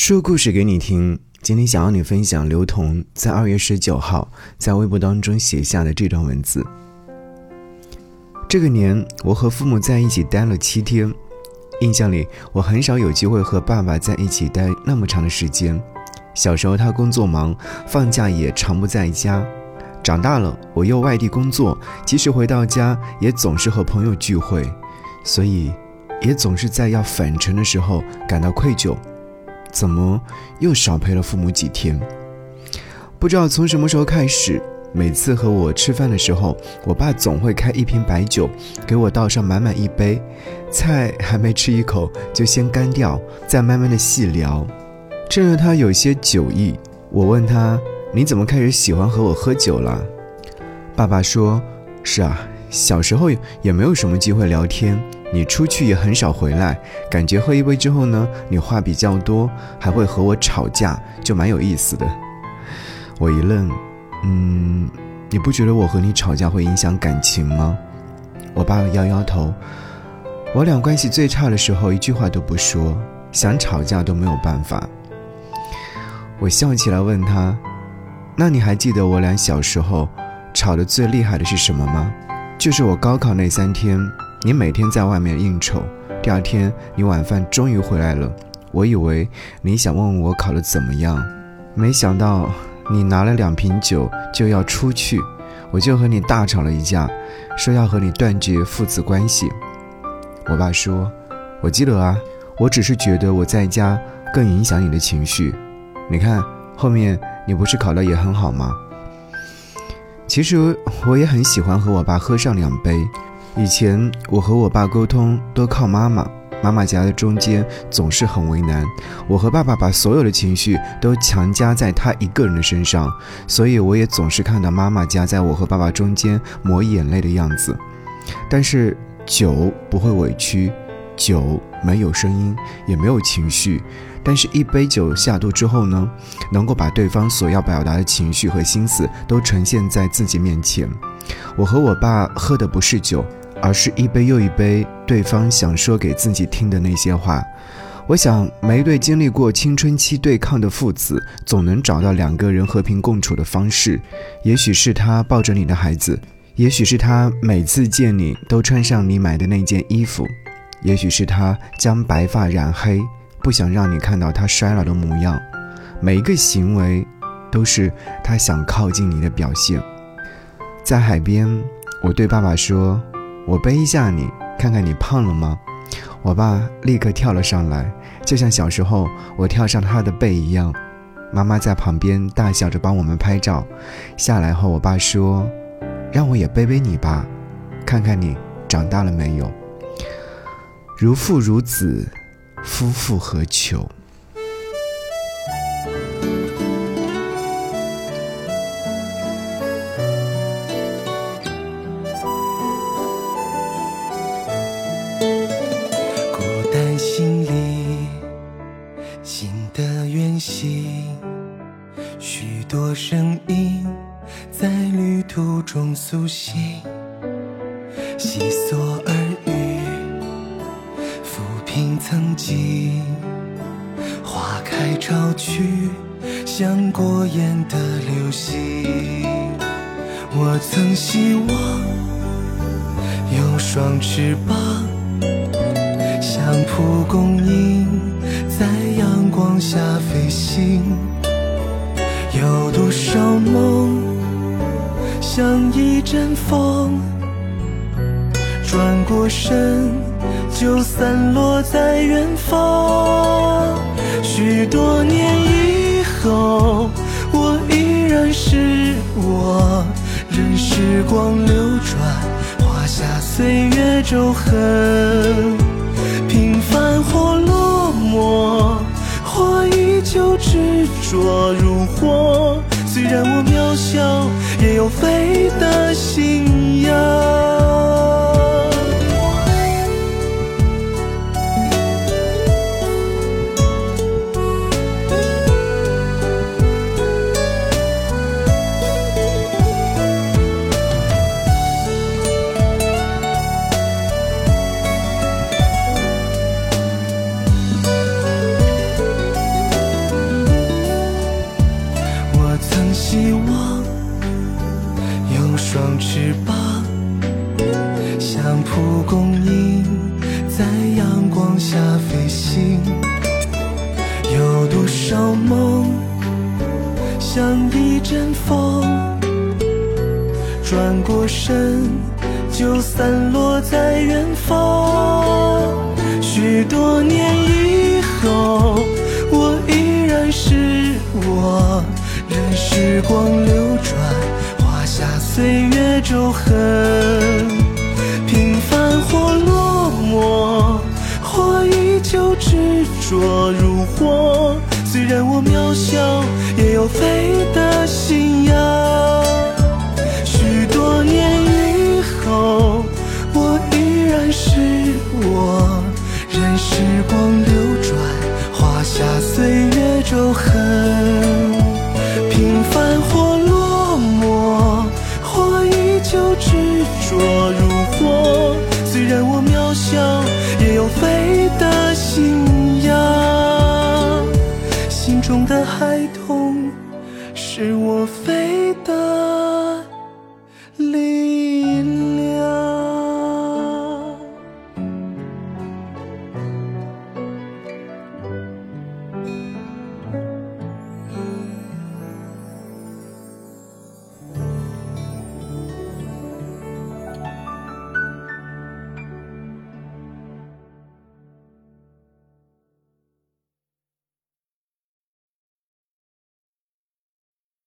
说故事给你听。今天想要你分享刘同在二月十九号在微博当中写下的这段文字。这个年，我和父母在一起待了七天。印象里，我很少有机会和爸爸在一起待那么长的时间。小时候他工作忙，放假也常不在家。长大了，我又外地工作，即使回到家，也总是和朋友聚会，所以也总是在要返程的时候感到愧疚。怎么又少陪了父母几天？不知道从什么时候开始，每次和我吃饭的时候，我爸总会开一瓶白酒，给我倒上满满一杯，菜还没吃一口就先干掉，再慢慢的细聊。趁着他有些酒意，我问他：“你怎么开始喜欢和我喝酒了？”爸爸说：“是啊，小时候也没有什么机会聊天。”你出去也很少回来，感觉喝一杯之后呢，你话比较多，还会和我吵架，就蛮有意思的。我一愣，嗯，你不觉得我和你吵架会影响感情吗？我爸摇摇头，我俩关系最差的时候一句话都不说，想吵架都没有办法。我笑起来问他，那你还记得我俩小时候吵得最厉害的是什么吗？就是我高考那三天。你每天在外面应酬，第二天你晚饭终于回来了。我以为你想问我考得怎么样，没想到你拿了两瓶酒就要出去，我就和你大吵了一架，说要和你断绝父子关系。我爸说：“我记得啊，我只是觉得我在家更影响你的情绪。你看后面你不是考得也很好吗？其实我也很喜欢和我爸喝上两杯。”以前我和我爸沟通都靠妈妈，妈妈夹在中间总是很为难。我和爸爸把所有的情绪都强加在他一个人的身上，所以我也总是看到妈妈夹在我和爸爸中间抹眼泪的样子。但是酒不会委屈，酒没有声音，也没有情绪。但是，一杯酒下肚之后呢，能够把对方所要表达的情绪和心思都呈现在自己面前。我和我爸喝的不是酒。而是一杯又一杯，对方想说给自己听的那些话。我想，每一对经历过青春期对抗的父子，总能找到两个人和平共处的方式。也许是他抱着你的孩子，也许是他每次见你都穿上你买的那件衣服，也许是他将白发染黑，不想让你看到他衰老的模样。每一个行为，都是他想靠近你的表现。在海边，我对爸爸说。我背一下你，看看你胖了吗？我爸立刻跳了上来，就像小时候我跳上他的背一样。妈妈在旁边大笑着帮我们拍照。下来后，我爸说：“让我也背背你吧，看看你长大了没有。”如父如子，夫复何求？苏醒，细琐耳语抚平曾经。花开潮去，像过眼的流星。我曾希望有双翅膀，像蒲公英。在阳光下飞行，有多少梦像一阵风，转过身就散落在远方。许多年以后，我依然是我，任时光流转，画下岁月皱痕，平凡或落。我，或依旧执着如火。虽然我渺小，飞的信仰。像翅膀，像蒲公英，在阳光下飞行。有多少梦，像一阵风，转过身就散落在远方。许多年以后，我依然是我，任时光。月皱痕。平凡或落寞，或依旧执着如火。虽然我渺小，也有飞的信仰。许多年以后，我依然是我，任时光流转，画下岁月皱痕。也有飞的信仰。心中的孩童，是我飞的。